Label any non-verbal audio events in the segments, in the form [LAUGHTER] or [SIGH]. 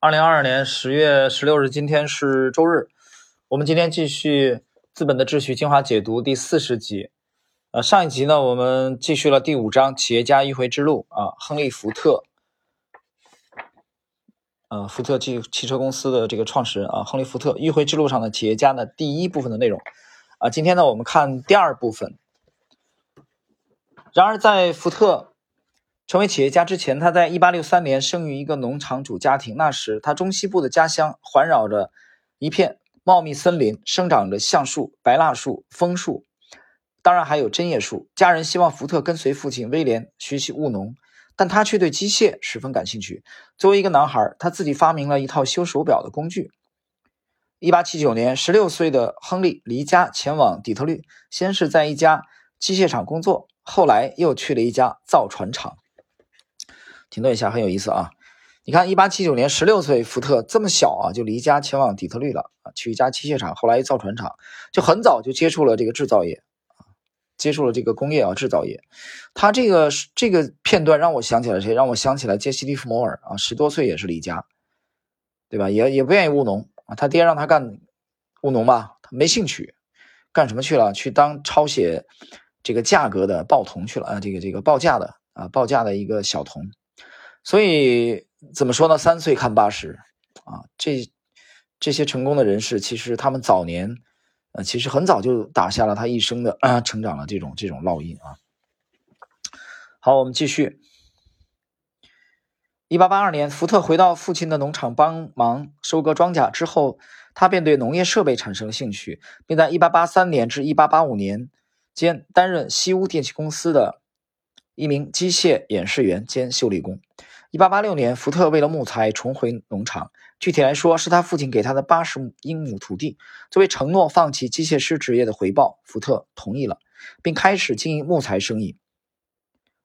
二零二二年十月十六日，今天是周日。我们今天继续《资本的秩序》精华解读第四十集。呃，上一集呢，我们继续了第五章企业家迂回之路啊，亨利·福特，呃，福特汽汽车公司的这个创始人啊，亨利·福特迂回之路上的企业家的第一部分的内容啊。今天呢，我们看第二部分。然而，在福特。成为企业家之前，他在1863年生于一个农场主家庭。那时，他中西部的家乡环绕着一片茂密森林，生长着橡树、白蜡树、枫树，当然还有针叶树。家人希望福特跟随父亲威廉学习务农，但他却对机械十分感兴趣。作为一个男孩，他自己发明了一套修手表的工具。1879年，16岁的亨利离家前往底特律，先是在一家机械厂工作，后来又去了一家造船厂。停顿一下，很有意思啊！你看，一八七九年，十六岁，福特这么小啊，就离家前往底特律了啊，去一家机械厂，后来造船厂，就很早就接触了这个制造业啊，接触了这个工业啊，制造业。他这个这个片段让我想起了谁？让我想起来杰西·利弗摩尔啊，十多岁也是离家，对吧？也也不愿意务农啊，他爹让他干务农吧，他没兴趣，干什么去了？去当抄写这个价格的报童去了啊，这个这个报价的啊，报价的一个小童。所以怎么说呢？三岁看八十啊，这这些成功的人士，其实他们早年，呃，其实很早就打下了他一生的啊成长的这种这种烙印啊。好，我们继续。一八八二年，福特回到父亲的农场帮忙收割庄稼之后，他便对农业设备产生了兴趣，并在一八八三年至一八八五年间担任西屋电气公司的一名机械演示员兼修理工。一八八六年，福特为了木材重回农场，具体来说是他父亲给他的八十英亩土地。作为承诺放弃机械师职业的回报，福特同意了，并开始经营木材生意。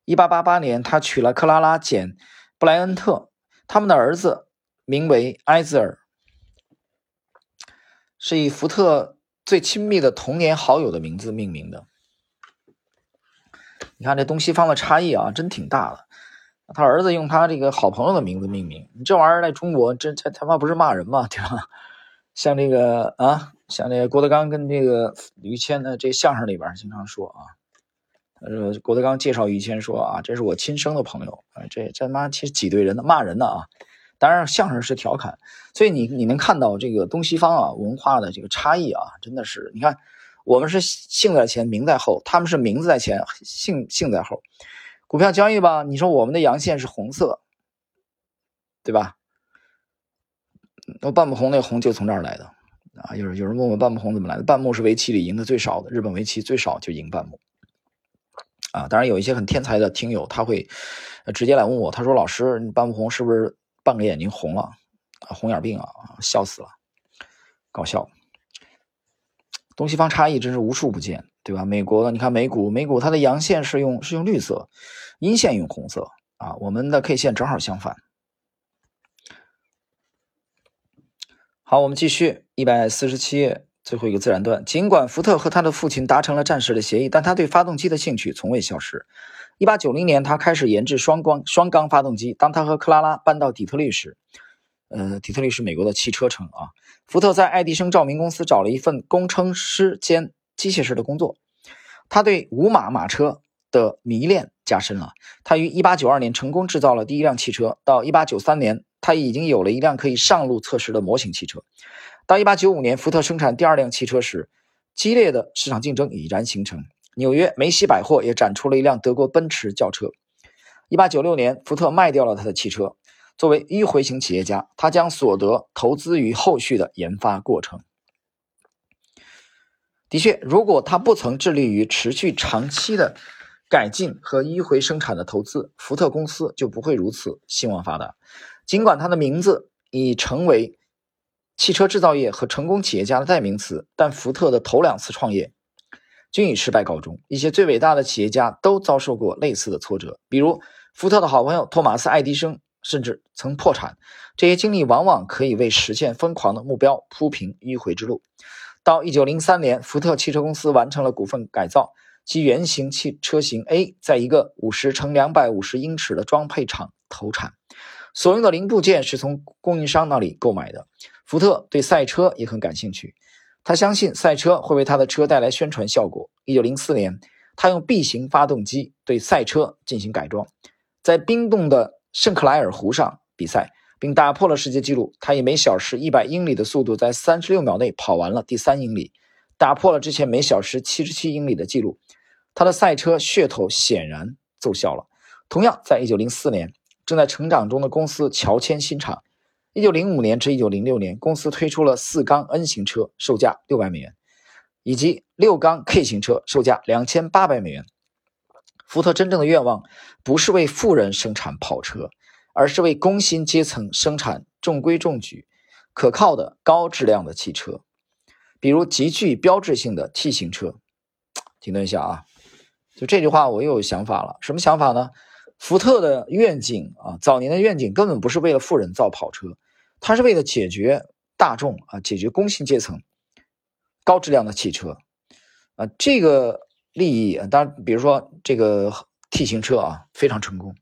一八八八年，他娶了克拉拉·简·布莱恩特，他们的儿子名为埃兹尔，是以福特最亲密的童年好友的名字命名的。你看这东西方的差异啊，真挺大的。他儿子用他这个好朋友的名字命名，你这玩意儿在中国，这这他妈不是骂人吗？[LAUGHS] 对吧？像这个啊，像这个郭德纲跟这个于谦的这相声里边经常说啊，他说郭德纲介绍于谦说啊，这是我亲生的朋友啊，这这妈其实挤兑人的，骂人的啊。当然相声是调侃，所以你你能看到这个东西方啊文化的这个差异啊，真的是你看我们是姓在前名在后，他们是名字在前姓姓在后。股票交易吧，你说我们的阳线是红色，对吧？那半木红那红就从这儿来的啊。有人有人问我半木红怎么来的？半木是围棋里赢的最少的，日本围棋最少就赢半木啊。当然有一些很天才的听友，他会直接来问我，他说：“老师，你半木红是不是半个眼睛红了？红眼病啊？笑死了，搞笑。东西方差异真是无处不见。”对吧？美国，你看美股，美股它的阳线是用是用绿色，阴线用红色啊。我们的 K 线正好相反。好，我们继续一百四十七页最后一个自然段。尽管福特和他的父亲达成了暂时的协议，但他对发动机的兴趣从未消失。一八九零年，他开始研制双光双缸发动机。当他和克拉拉搬到底特律时，呃，底特律是美国的汽车城啊。福特在爱迪生照明公司找了一份工程师兼。机械式的工作，他对五马马车的迷恋加深了。他于1892年成功制造了第一辆汽车，到1893年，他已经有了一辆可以上路测试的模型汽车。到1895年，福特生产第二辆汽车时，激烈的市场竞争已然形成。纽约梅西百货也展出了一辆德国奔驰轿车。1896年，福特卖掉了他的汽车。作为迂回型企业家，他将所得投资于后续的研发过程。的确，如果他不曾致力于持续长期的改进和迂回生产的投资，福特公司就不会如此兴旺发达。尽管他的名字已成为汽车制造业和成功企业家的代名词，但福特的头两次创业均以失败告终。一些最伟大的企业家都遭受过类似的挫折，比如福特的好朋友托马斯·爱迪生，甚至曾破产。这些经历往往可以为实现疯狂的目标铺平迂回之路。到一九零三年，福特汽车公司完成了股份改造，其原型汽车型 A 在一个五十乘两百五十英尺的装配厂投产。所用的零部件是从供应商那里购买的。福特对赛车也很感兴趣，他相信赛车会为他的车带来宣传效果。一九零四年，他用 B 型发动机对赛车进行改装，在冰冻的圣克莱尔湖上比赛，并打破了世界纪录。他以每小时一百英里的速度，在三十六秒内跑完了第三英里，打破了之前每小时七十七英里的纪录。他的赛车噱头显然奏效了。同样，在一九零四年，正在成长中的公司乔迁新厂。一九零五年至一九零六年，公司推出了四缸 N 型车，售价六百美元，以及六缸 K 型车，售价两千八百美元。福特真正的愿望不是为富人生产跑车，而是为工薪阶层生产中规中矩、可靠的高质量的汽车，比如极具标志性的 T 型车。停顿一下啊，就这句话我又有想法了，什么想法呢？福特的愿景啊，早年的愿景根本不是为了富人造跑车，它是为了解决大众啊，解决工薪阶层高质量的汽车啊，这个利益啊，当然，比如说这个 T 型车啊，非常成功，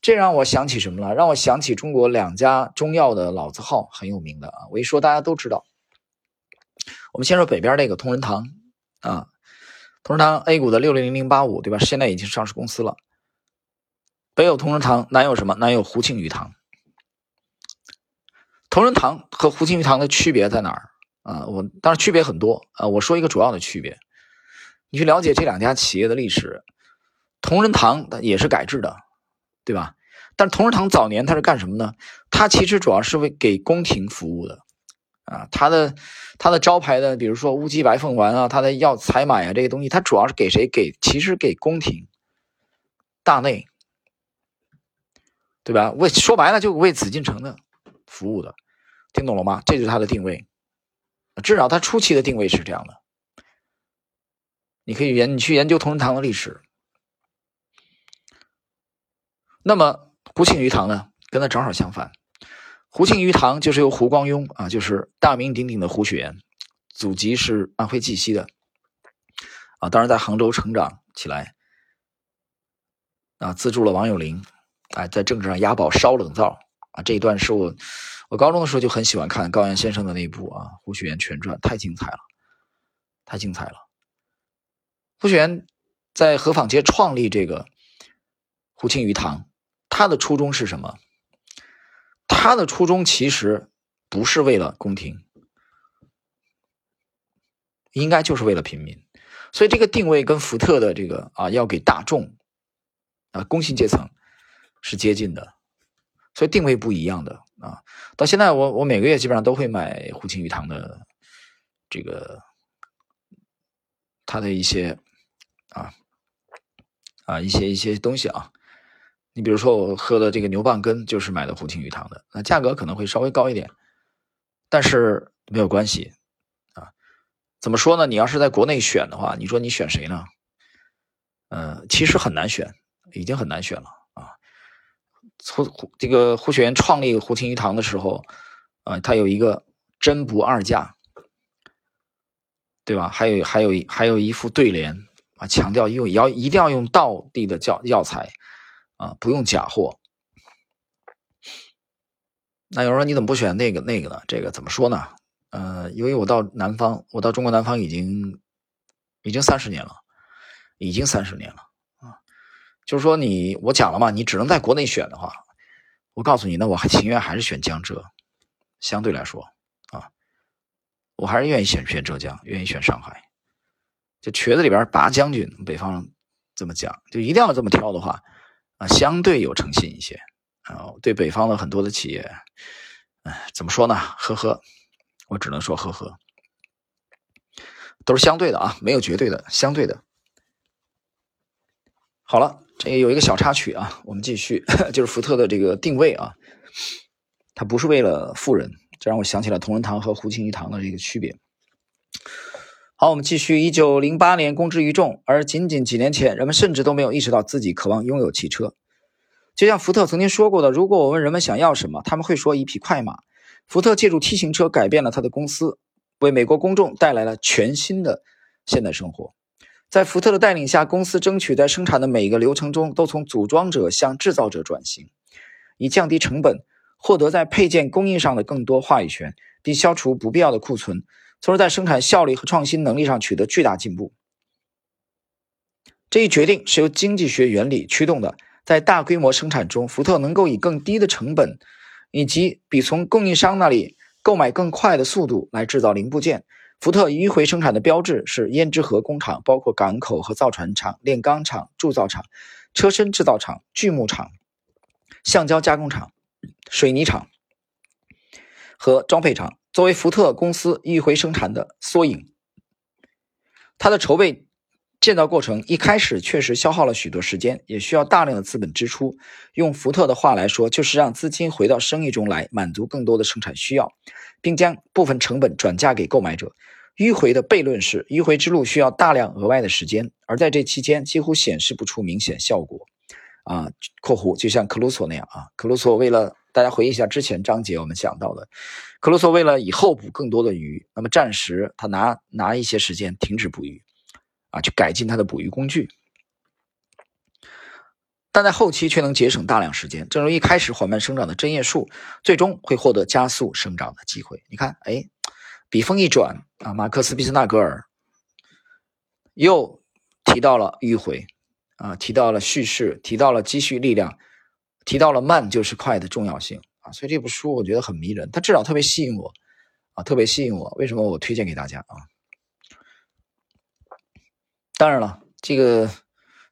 这让我想起什么了？让我想起中国两家中药的老字号很有名的啊，我一说大家都知道。我们先说北边那个同仁堂啊，同仁堂 A 股的六零零零八五，对吧？现在已经上市公司了。北有同仁堂，南有什么？南有胡庆余堂。同仁堂和胡庆余堂的区别在哪儿啊？我当然区别很多啊。我说一个主要的区别，你去了解这两家企业的历史。同仁堂也是改制的，对吧？但同仁堂早年它是干什么呢？它其实主要是为给宫廷服务的啊。它的它的招牌的，比如说乌鸡白凤丸啊，它的药采买啊这些东西，它主要是给谁？给其实给宫廷大内。对吧？为说白了，就为紫禁城的服务的，听懂了吗？这就是它的定位，至少它初期的定位是这样的。你可以研，你去研究同仁堂的历史。那么胡庆余堂呢，跟它正好相反。胡庆余堂就是由胡光庸啊，就是大名鼎鼎的胡雪岩，祖籍是安徽绩溪的啊，当然在杭州成长起来啊，资助了王有龄。哎，在政治上押宝烧冷灶啊！这一段是我，我高中的时候就很喜欢看高岩先生的那部啊《胡雪岩全传》，太精彩了，太精彩了。胡雪岩在河坊街创立这个胡庆余堂，他的初衷是什么？他的初衷其实不是为了宫廷，应该就是为了平民。所以这个定位跟福特的这个啊，要给大众啊，工薪阶层。是接近的，所以定位不一样的啊。到现在，我我每个月基本上都会买胡庆余堂的这个他的一些啊啊一些一些东西啊。你比如说，我喝的这个牛蒡根就是买的胡庆余堂的，那价格可能会稍微高一点，但是没有关系啊。怎么说呢？你要是在国内选的话，你说你选谁呢？嗯，其实很难选，已经很难选了。胡胡这个胡雪岩创立胡庆余堂的时候，啊，他有一个真不二价，对吧？还有还有还有一副对联啊，强调用要一定要用道地的教药材啊，不用假货。那有人说你怎么不选那个那个呢？这个怎么说呢？呃，因为我到南方，我到中国南方已经已经三十年了，已经三十年了啊。就是说，你我讲了嘛，你只能在国内选的话，我告诉你，那我还情愿还是选江浙，相对来说啊，我还是愿意选选浙江，愿意选上海。就瘸子里边拔将军，北方这么讲，就一定要这么挑的话啊，相对有诚信一些啊。对北方的很多的企业，哎，怎么说呢？呵呵，我只能说呵呵，都是相对的啊，没有绝对的，相对的。好了。这有一个小插曲啊，我们继续，[LAUGHS] 就是福特的这个定位啊，它不是为了富人，这让我想起了同仁堂和胡庆余堂的这个区别。好，我们继续。一九零八年公之于众，而仅仅几年前，人们甚至都没有意识到自己渴望拥有汽车。就像福特曾经说过的：“如果我问人们想要什么，他们会说一匹快马。”福特借助 T 型车改变了他的公司，为美国公众带来了全新的现代生活。在福特的带领下，公司争取在生产的每一个流程中都从组装者向制造者转型，以降低成本获得在配件供应上的更多话语权，并消除不必要的库存，从而在生产效率和创新能力上取得巨大进步。这一决定是由经济学原理驱动的。在大规模生产中，福特能够以更低的成本，以及比从供应商那里购买更快的速度来制造零部件。福特迂回生产的标志是胭脂河工厂，包括港口和造船厂、炼钢厂、铸造厂、车身制造厂、锯木厂、橡胶加工厂、水泥厂和装配厂。作为福特公司迂回生产的缩影，它的筹备。建造过程一开始确实消耗了许多时间，也需要大量的资本支出。用福特的话来说，就是让资金回到生意中来，满足更多的生产需要，并将部分成本转嫁给购买者。迂回的悖论是，迂回之路需要大量额外的时间，而在这期间几乎显示不出明显效果。啊（括弧就像克鲁索那样啊），克鲁索为了大家回忆一下之前章节我们讲到的，克鲁索为了以后捕更多的鱼，那么暂时他拿拿一些时间停止捕鱼。啊，去改进他的捕鱼工具，但在后期却能节省大量时间。正如一开始缓慢生长的针叶树，最终会获得加速生长的机会。你看，哎，笔锋一转啊，马克思·毕斯纳格尔又提到了迂回啊，提到了叙事，提到了积蓄力量，提到了慢就是快的重要性啊。所以这部书我觉得很迷人，它至少特别吸引我啊，特别吸引我。为什么我推荐给大家啊？当然了，这个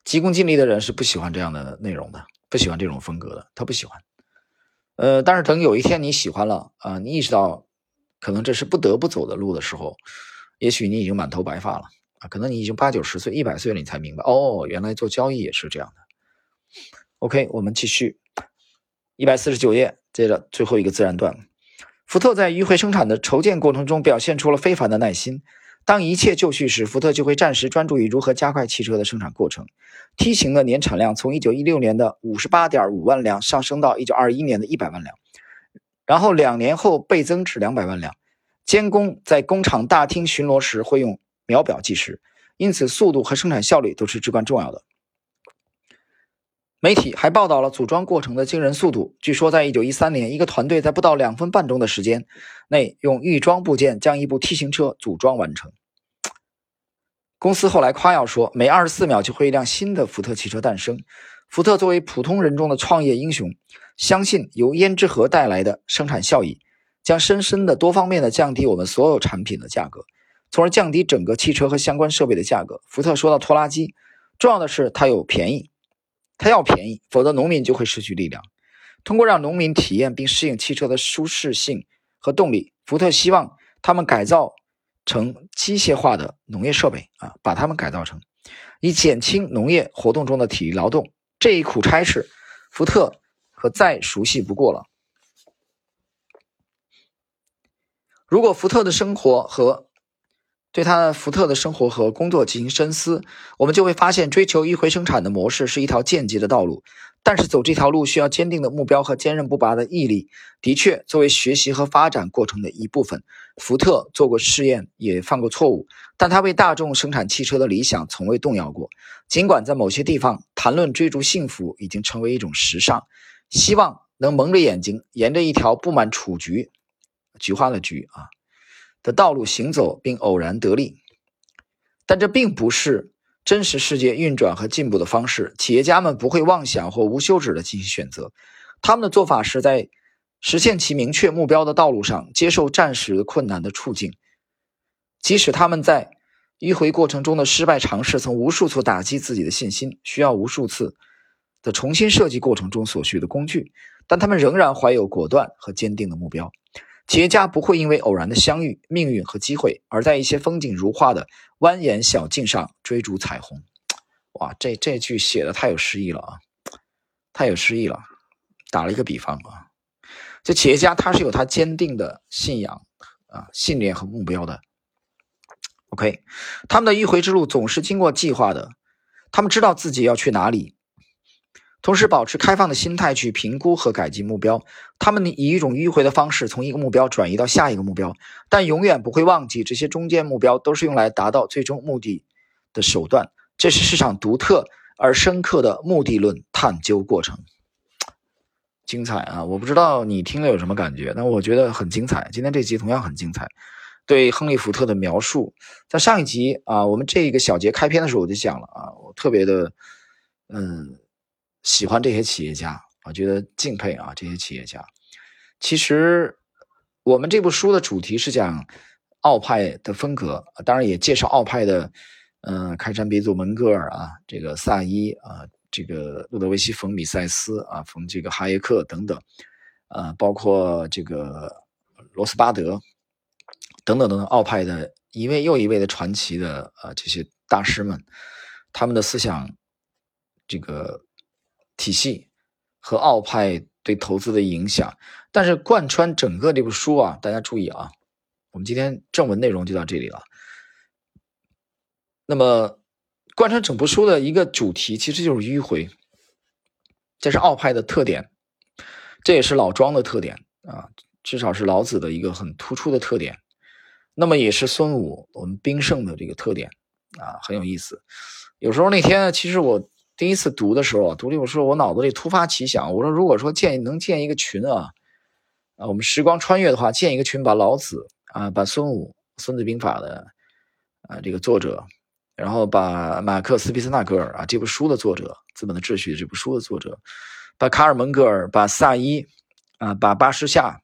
急功近利的人是不喜欢这样的内容的，不喜欢这种风格的，他不喜欢。呃，但是等有一天你喜欢了啊，你意识到可能这是不得不走的路的时候，也许你已经满头白发了啊，可能你已经八九十岁、一百岁了，你才明白哦，原来做交易也是这样的。OK，我们继续，一百四十九页，接着最后一个自然段，福特在迂回生产的筹建过程中表现出了非凡的耐心。当一切就绪时，福特就会暂时专注于如何加快汽车的生产过程。T 型的年产量从1916年的58.5万辆上升到1921年的100万辆，然后两年后倍增至200万辆。监工在工厂大厅巡逻时会用秒表计时，因此速度和生产效率都是至关重要的。媒体还报道了组装过程的惊人速度。据说，在1913年，一个团队在不到两分半钟的时间内，用预装部件将一部 T 型车组装完成。公司后来夸耀说，每24秒就会一辆新的福特汽车诞生。福特作为普通人中的创业英雄，相信由胭脂盒带来的生产效益，将深深的、多方面的降低我们所有产品的价格，从而降低整个汽车和相关设备的价格。福特说到拖拉机，重要的是它有便宜。他要便宜，否则农民就会失去力量。通过让农民体验并适应汽车的舒适性和动力，福特希望他们改造成机械化的农业设备啊，把它们改造成，以减轻农业活动中的体力劳动。这一苦差事，福特可再熟悉不过了。如果福特的生活和对他福特的生活和工作进行深思，我们就会发现，追求迂回生产的模式是一条间接的道路。但是走这条路需要坚定的目标和坚韧不拔的毅力。的确，作为学习和发展过程的一部分，福特做过试验，也犯过错误。但他为大众生产汽车的理想从未动摇过。尽管在某些地方谈论追逐幸福已经成为一种时尚，希望能蒙着眼睛，沿着一条布满雏菊、菊花的菊啊。的道路行走，并偶然得利，但这并不是真实世界运转和进步的方式。企业家们不会妄想或无休止地进行选择，他们的做法是在实现其明确目标的道路上接受暂时困难的处境，即使他们在迂回过程中的失败尝试曾无数次打击自己的信心，需要无数次的重新设计过程中所需的工具，但他们仍然怀有果断和坚定的目标。企业家不会因为偶然的相遇、命运和机会，而在一些风景如画的蜿蜒小径上追逐彩虹。哇，这这句写的太有诗意了啊！太有诗意了。打了一个比方啊，这企业家他是有他坚定的信仰啊、信念和目标的。OK，他们的迂回之路总是经过计划的，他们知道自己要去哪里。同时，保持开放的心态去评估和改进目标。他们以一种迂回的方式从一个目标转移到下一个目标，但永远不会忘记这些中间目标都是用来达到最终目的的手段。这是市场独特而深刻的目的论探究过程。精彩啊！我不知道你听了有什么感觉，但我觉得很精彩。今天这集同样很精彩，对亨利·福特的描述，在上一集啊，我们这一个小节开篇的时候我就讲了啊，我特别的嗯喜欢这些企业家，我觉得敬佩啊这些企业家。其实我们这部书的主题是讲奥派的风格，当然也介绍奥派的嗯开山鼻祖蒙格尔啊，这个萨伊啊。这个路德维希·冯·米塞斯啊，冯这个哈耶克等等，呃，包括这个罗斯巴德等等等等，奥派的一位又一位的传奇的啊，这些大师们，他们的思想这个体系和奥派对投资的影响，但是贯穿整个这部书啊，大家注意啊，我们今天正文内容就到这里了。那么。贯穿整部书的一个主题其实就是迂回，这是奥派的特点，这也是老庄的特点啊，至少是老子的一个很突出的特点。那么也是孙武我们兵圣的这个特点啊，很有意思。有时候那天其实我第一次读的时候，读这本书，我脑子里突发奇想，我说如果说建能建一个群啊，啊，我们时光穿越的话，建一个群，把老子啊，把孙武《孙子兵法》的啊这个作者。然后把马克思·皮斯纳格尔啊这部书的作者，《资本的秩序》这部书的作者，把卡尔·蒙格尔，把萨伊，啊，把巴什夏，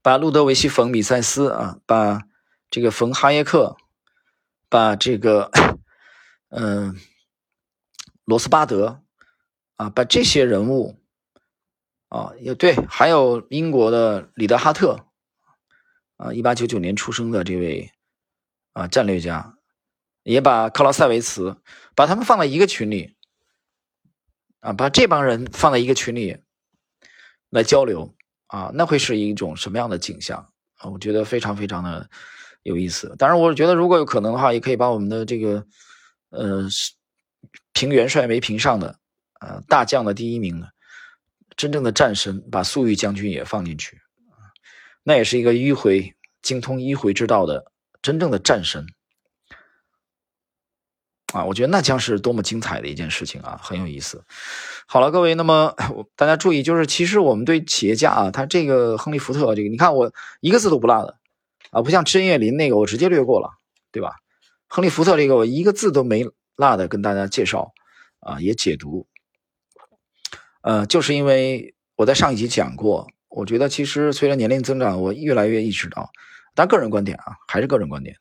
把路德维希·冯·米塞斯啊，把这个冯·哈耶克，把这个 [LAUGHS] 嗯罗斯巴德啊，把这些人物啊，也对，还有英国的里德哈特啊，一八九九年出生的这位啊战略家。也把克劳塞维茨，把他们放在一个群里，啊，把这帮人放在一个群里来交流，啊，那会是一种什么样的景象啊？我觉得非常非常的有意思。当然，我觉得如果有可能的话，也可以把我们的这个，呃，评元帅没评上的，呃，大将的第一名，真正的战神，把粟裕将军也放进去，那也是一个迂回精通迂回之道的真正的战神。啊，我觉得那将是多么精彩的一件事情啊，很有意思。好了，各位，那么 [COUGHS] 大家注意，就是其实我们对企业家啊，他这个亨利·福特这个，你看我一个字都不落的啊，不像知叶林那个我直接略过了，对吧？亨利·福特这个我一个字都没辣的跟大家介绍啊，也解读。呃，就是因为我在上一集讲过，我觉得其实随着年龄增长，我越来越意识到，但个人观点啊，还是个人观点，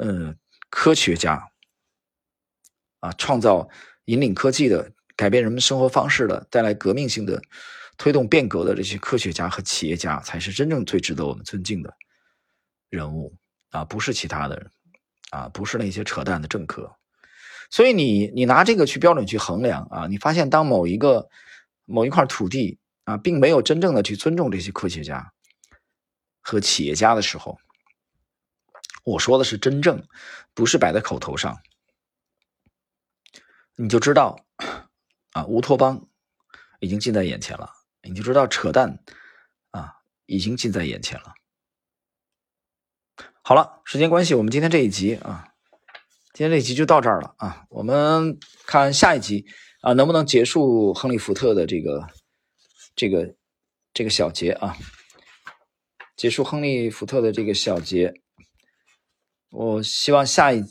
嗯，科学家。啊，创造引领科技的、改变人们生活方式的、带来革命性的、推动变革的这些科学家和企业家，才是真正最值得我们尊敬的人物啊！不是其他的人啊，不是那些扯淡的政客。所以你你拿这个去标准去衡量啊，你发现当某一个某一块土地啊，并没有真正的去尊重这些科学家和企业家的时候，我说的是真正，不是摆在口头上。你就知道，啊，乌托邦已经近在眼前了。你就知道扯淡，啊，已经近在眼前了。好了，时间关系，我们今天这一集啊，今天这集就到这儿了啊。我们看下一集啊，能不能结束亨利·福特的这个这个这个小节啊？结束亨利·福特的这个小节，我希望下一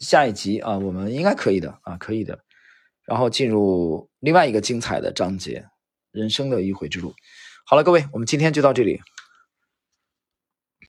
下一集啊，我们应该可以的啊，可以的。然后进入另外一个精彩的章节，人生的迂回之路。好了，各位，我们今天就到这里。